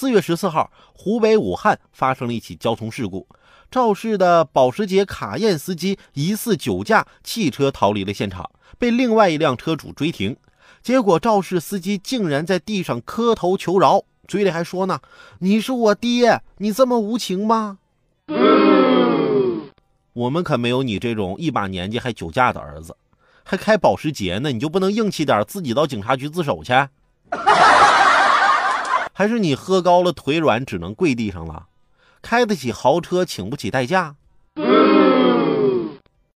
四月十四号，湖北武汉发生了一起交通事故，肇事的保时捷卡宴司机疑似酒驾，汽车逃离了现场，被另外一辆车主追停。结果肇事司机竟然在地上磕头求饶，嘴里还说呢：“你是我爹，你这么无情吗？”我们可没有你这种一把年纪还酒驾的儿子，还开保时捷呢，你就不能硬气点，自己到警察局自首去？还是你喝高了腿软只能跪地上了？开得起豪车请不起代驾。